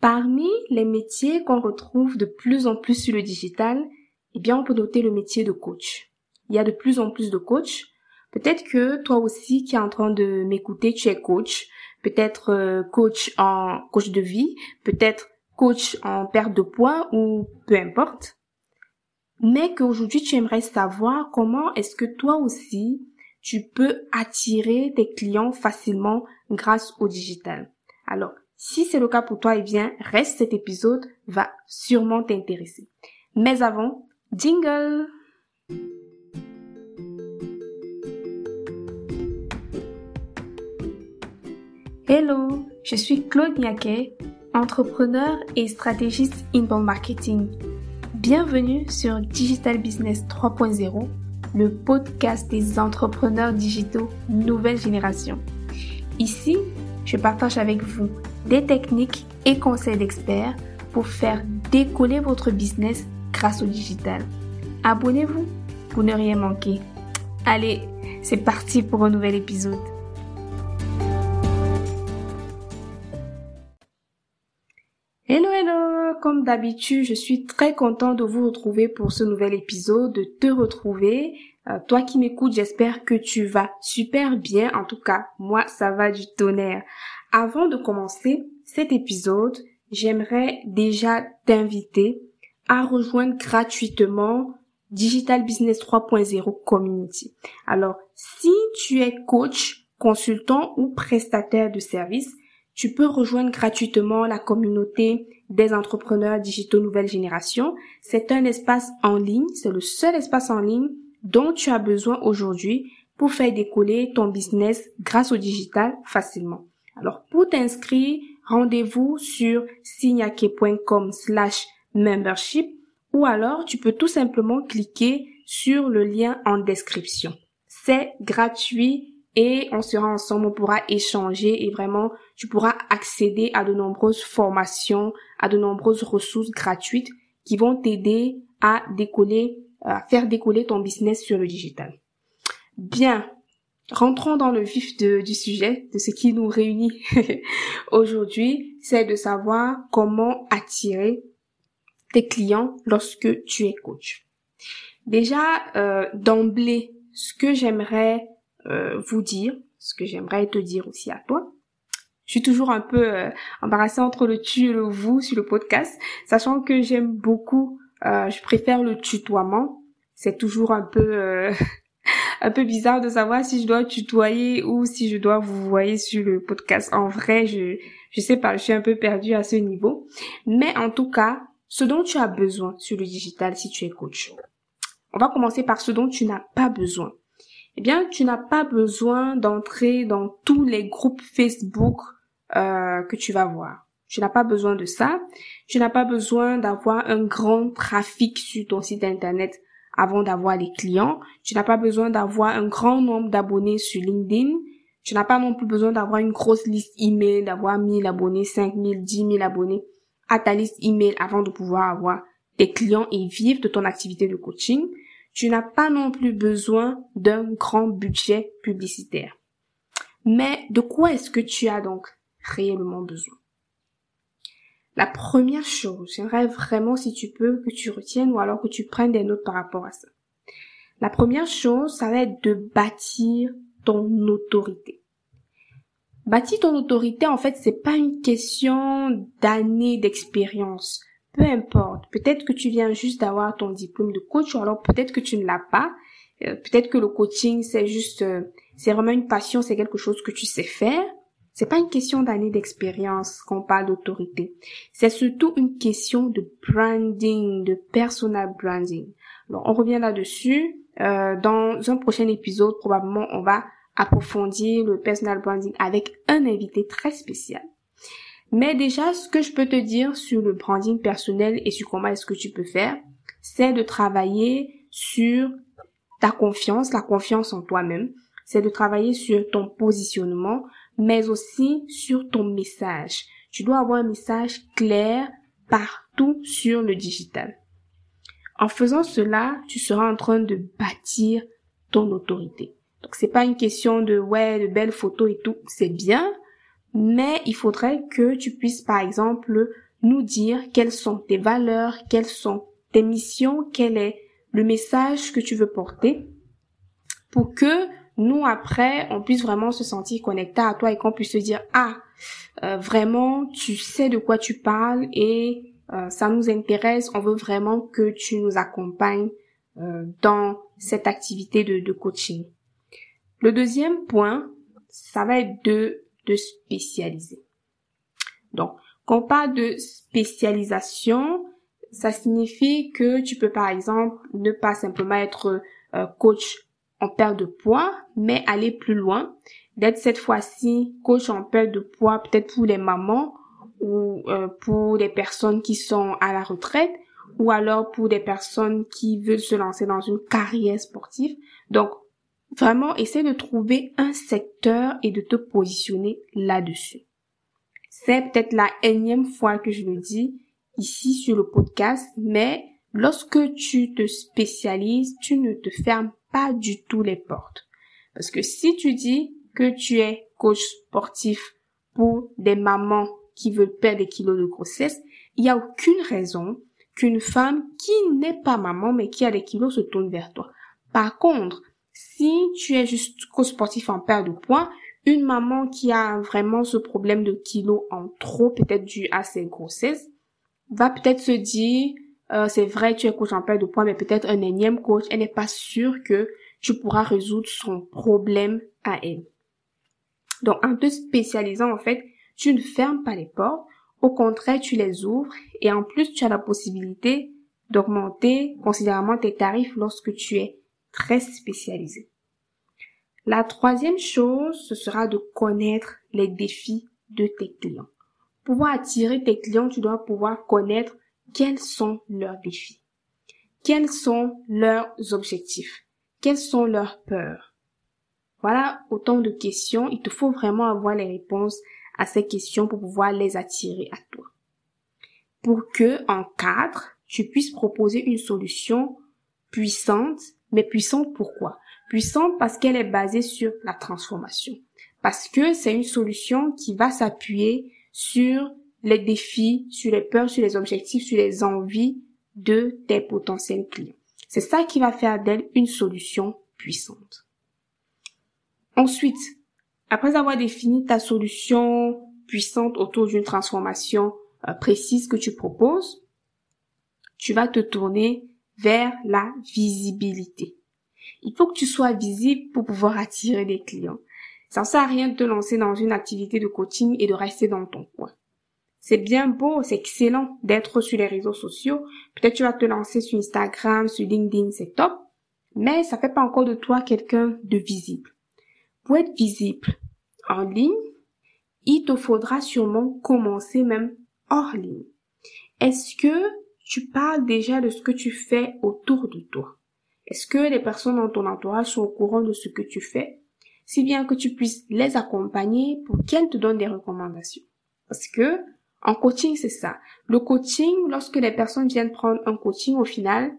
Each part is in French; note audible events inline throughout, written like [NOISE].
Parmi les métiers qu'on retrouve de plus en plus sur le digital, eh bien, on peut noter le métier de coach. Il y a de plus en plus de coachs. Peut-être que toi aussi qui es en train de m'écouter, tu es coach. Peut-être euh, coach en coach de vie, peut-être coach en perte de poids ou peu importe. Mais qu'aujourd'hui tu aimerais savoir comment est-ce que toi aussi tu peux attirer tes clients facilement grâce au digital. Alors, si c'est le cas pour toi, eh bien, reste cet épisode va sûrement t'intéresser. Mais avant, jingle! Hello, je suis Claude Niaquet, entrepreneur et stratégiste inbound marketing. Bienvenue sur Digital Business 3.0, le podcast des entrepreneurs digitaux nouvelle génération. Ici, je partage avec vous des techniques et conseils d'experts pour faire décoller votre business grâce au digital. Abonnez-vous pour ne rien manquer. Allez, c'est parti pour un nouvel épisode. Hello hello, comme d'habitude, je suis très content de vous retrouver pour ce nouvel épisode, de te retrouver. Euh, toi qui m'écoutes, j'espère que tu vas super bien. En tout cas, moi, ça va du tonnerre. Avant de commencer cet épisode, j'aimerais déjà t'inviter à rejoindre gratuitement Digital Business 3.0 Community. Alors, si tu es coach, consultant ou prestataire de services, tu peux rejoindre gratuitement la communauté des entrepreneurs digitaux nouvelle génération. C'est un espace en ligne, c'est le seul espace en ligne dont tu as besoin aujourd'hui pour faire décoller ton business grâce au digital facilement. Alors, pour t'inscrire, rendez-vous sur signake.com slash membership ou alors tu peux tout simplement cliquer sur le lien en description. C'est gratuit et on sera ensemble, on pourra échanger et vraiment tu pourras accéder à de nombreuses formations, à de nombreuses ressources gratuites qui vont t'aider à décoller, à faire décoller ton business sur le digital. Bien, rentrons dans le vif du sujet, de ce qui nous réunit [LAUGHS] aujourd'hui, c'est de savoir comment attirer tes clients lorsque tu es coach. Déjà, euh, d'emblée, ce que j'aimerais euh, vous dire, ce que j'aimerais te dire aussi à toi. Je suis toujours un peu euh, embarrassée entre le tu et le vous sur le podcast, sachant que j'aime beaucoup, euh, je préfère le tutoiement. C'est toujours un peu [LAUGHS] un peu bizarre de savoir si je dois tutoyer ou si je dois vous voyer sur le podcast. En vrai, je je sais pas, je suis un peu perdue à ce niveau. Mais en tout cas, ce dont tu as besoin sur le digital si tu es coach. On va commencer par ce dont tu n'as pas besoin eh bien, tu n'as pas besoin d'entrer dans tous les groupes Facebook euh, que tu vas voir. Tu n'as pas besoin de ça. Tu n'as pas besoin d'avoir un grand trafic sur ton site internet avant d'avoir les clients. Tu n'as pas besoin d'avoir un grand nombre d'abonnés sur LinkedIn. Tu n'as pas non plus besoin d'avoir une grosse liste email, d'avoir 1000 abonnés, 5000, 10 000 abonnés à ta liste email avant de pouvoir avoir des clients et vivre de ton activité de coaching tu n'as pas non plus besoin d'un grand budget publicitaire. Mais de quoi est-ce que tu as donc réellement besoin? La première chose, j'aimerais vraiment si tu peux que tu retiennes ou alors que tu prennes des notes par rapport à ça. La première chose, ça va être de bâtir ton autorité. Bâtir ton autorité, en fait, c'est pas une question d'années d'expérience peu importe. Peut-être que tu viens juste d'avoir ton diplôme de coach ou alors peut-être que tu ne l'as pas. Euh, peut-être que le coaching c'est juste, euh, c'est vraiment une passion, c'est quelque chose que tu sais faire. C'est pas une question d'années d'expérience qu'on parle d'autorité. C'est surtout une question de branding, de personal branding. Alors on revient là-dessus. Euh, dans un prochain épisode, probablement on va approfondir le personal branding avec un invité très spécial. Mais déjà, ce que je peux te dire sur le branding personnel et sur comment est-ce que tu peux faire, c'est de travailler sur ta confiance, la confiance en toi-même. C'est de travailler sur ton positionnement, mais aussi sur ton message. Tu dois avoir un message clair partout sur le digital. En faisant cela, tu seras en train de bâtir ton autorité. Donc c'est pas une question de ouais, de belles photos et tout, c'est bien, mais il faudrait que tu puisses par exemple nous dire quelles sont tes valeurs, quelles sont tes missions, quel est le message que tu veux porter pour que nous après on puisse vraiment se sentir connecté à toi et qu'on puisse se dire ah euh, vraiment tu sais de quoi tu parles et euh, ça nous intéresse. On veut vraiment que tu nous accompagnes euh, dans cette activité de, de coaching. Le deuxième point ça va être de de spécialiser. Donc quand on parle de spécialisation ça signifie que tu peux par exemple ne pas simplement être coach en perte de poids, mais aller plus loin, d'être cette fois-ci coach en perte de poids, peut-être pour les mamans ou euh, pour des personnes qui sont à la retraite ou alors pour des personnes qui veulent se lancer dans une carrière sportive. Donc, vraiment, essaie de trouver un secteur et de te positionner là-dessus. C'est peut-être la énième fois que je le dis ici sur le podcast, mais lorsque tu te spécialises, tu ne te fermes pas du tout les portes. Parce que si tu dis que tu es coach sportif pour des mamans qui veulent perdre des kilos de grossesse, il n'y a aucune raison qu'une femme qui n'est pas maman mais qui a des kilos se tourne vers toi. Par contre, si tu es juste coach sportif en perte de poids, une maman qui a vraiment ce problème de kilos en trop, peut-être dû à ses grossesses, va peut-être se dire, euh, c'est vrai, tu es coach en perte de poids, mais peut-être un énième coach, elle n'est pas sûre que tu pourras résoudre son problème à elle. Donc, en te spécialisant, en fait, tu ne fermes pas les portes, au contraire, tu les ouvres et en plus, tu as la possibilité d'augmenter considérablement tes tarifs lorsque tu es très spécialisé. La troisième chose, ce sera de connaître les défis de tes clients. Pour pouvoir attirer tes clients, tu dois pouvoir connaître quels sont leurs défis, quels sont leurs objectifs, quelles sont leurs peurs? Voilà autant de questions. Il te faut vraiment avoir les réponses à ces questions pour pouvoir les attirer à toi. Pour que, en cadre, tu puisses proposer une solution puissante, mais puissante pourquoi? Puissante parce qu'elle est basée sur la transformation. Parce que c'est une solution qui va s'appuyer sur les défis, sur les peurs, sur les objectifs, sur les envies de tes potentiels clients. C'est ça qui va faire d'elle une solution puissante. Ensuite, après avoir défini ta solution puissante autour d'une transformation euh, précise que tu proposes, tu vas te tourner vers la visibilité. Il faut que tu sois visible pour pouvoir attirer des clients. Ça ne sert à rien de te lancer dans une activité de coaching et de rester dans ton coin. C'est bien beau, c'est excellent d'être sur les réseaux sociaux. Peut-être tu vas te lancer sur Instagram, sur LinkedIn, c'est top. Mais ça fait pas encore de toi quelqu'un de visible. Pour être visible en ligne, il te faudra sûrement commencer même hors ligne. Est-ce que tu parles déjà de ce que tu fais autour de toi? Est-ce que les personnes dans ton entourage sont au courant de ce que tu fais? Si bien que tu puisses les accompagner pour qu'elles te donnent des recommandations. Parce que en coaching, c'est ça. Le coaching, lorsque les personnes viennent prendre un coaching, au final,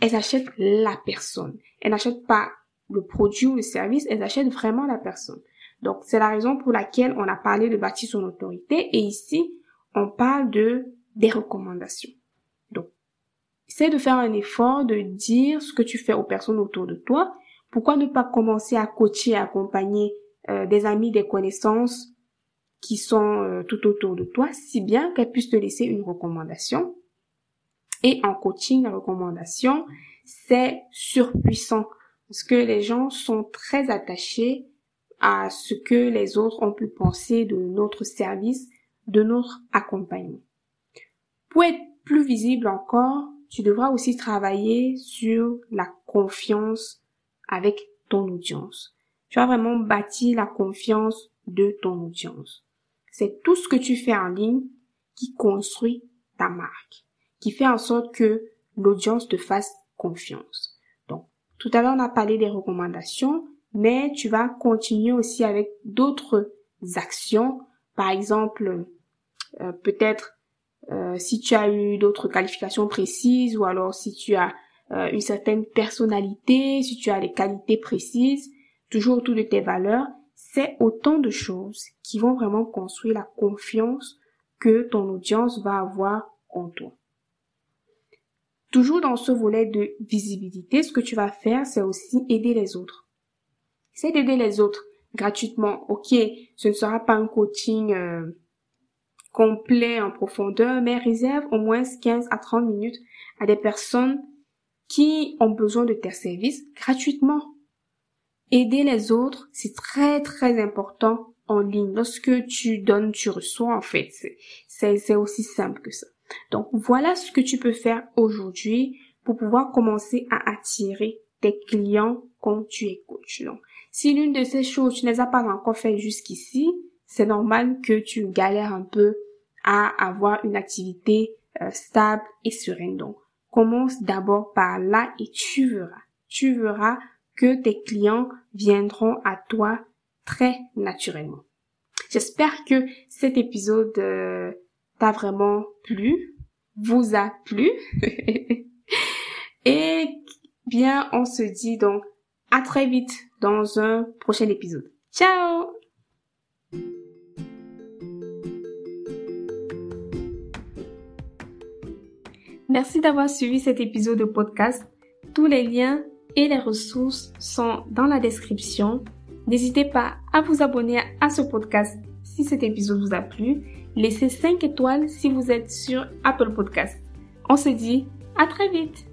elles achètent la personne. Elles n'achètent pas le produit ou le service, elles achètent vraiment la personne. Donc, c'est la raison pour laquelle on a parlé de bâtir son autorité et ici, on parle de des recommandations. Donc, essaie de faire un effort de dire ce que tu fais aux personnes autour de toi. Pourquoi ne pas commencer à coacher, à accompagner euh, des amis, des connaissances qui sont euh, tout autour de toi, si bien qu'elles puissent te laisser une recommandation. Et en coaching, la recommandation, c'est surpuissant parce que les gens sont très attachés à ce que les autres ont pu penser de notre service, de notre accompagnement. Pour être plus visible encore, tu devras aussi travailler sur la confiance avec ton audience. Tu vas vraiment bâtir la confiance de ton audience. C'est tout ce que tu fais en ligne qui construit ta marque, qui fait en sorte que l'audience te fasse confiance. Donc, tout à l'heure, on a parlé des recommandations, mais tu vas continuer aussi avec d'autres actions. Par exemple, euh, peut-être euh, si tu as eu d'autres qualifications précises ou alors si tu as euh, une certaine personnalité, si tu as des qualités précises, toujours autour de tes valeurs, c'est autant de choses qui vont vraiment construire la confiance que ton audience va avoir en toi. Toujours dans ce volet de visibilité, ce que tu vas faire, c'est aussi aider les autres. C'est d'aider les autres gratuitement. Ok, ce ne sera pas un coaching euh, complet en profondeur, mais réserve au moins 15 à 30 minutes à des personnes qui ont besoin de tes services gratuitement. Aider les autres, c'est très très important en ligne. Lorsque tu donnes, tu reçois en fait. C'est aussi simple que ça. Donc voilà ce que tu peux faire aujourd'hui pour pouvoir commencer à attirer tes clients quand tu es coach. Donc, si l'une de ces choses, tu ne les as pas encore fait jusqu'ici, c'est normal que tu galères un peu à avoir une activité euh, stable et sereine. Donc, commence d'abord par là et tu verras. Tu verras que tes clients viendront à toi très naturellement. J'espère que cet épisode euh, t'a vraiment plu, vous a plu. [LAUGHS] et bien, on se dit donc à très vite dans un prochain épisode. Ciao Merci d'avoir suivi cet épisode de podcast. Tous les liens et les ressources sont dans la description. N'hésitez pas à vous abonner à ce podcast si cet épisode vous a plu. Laissez 5 étoiles si vous êtes sur Apple Podcast. On se dit à très vite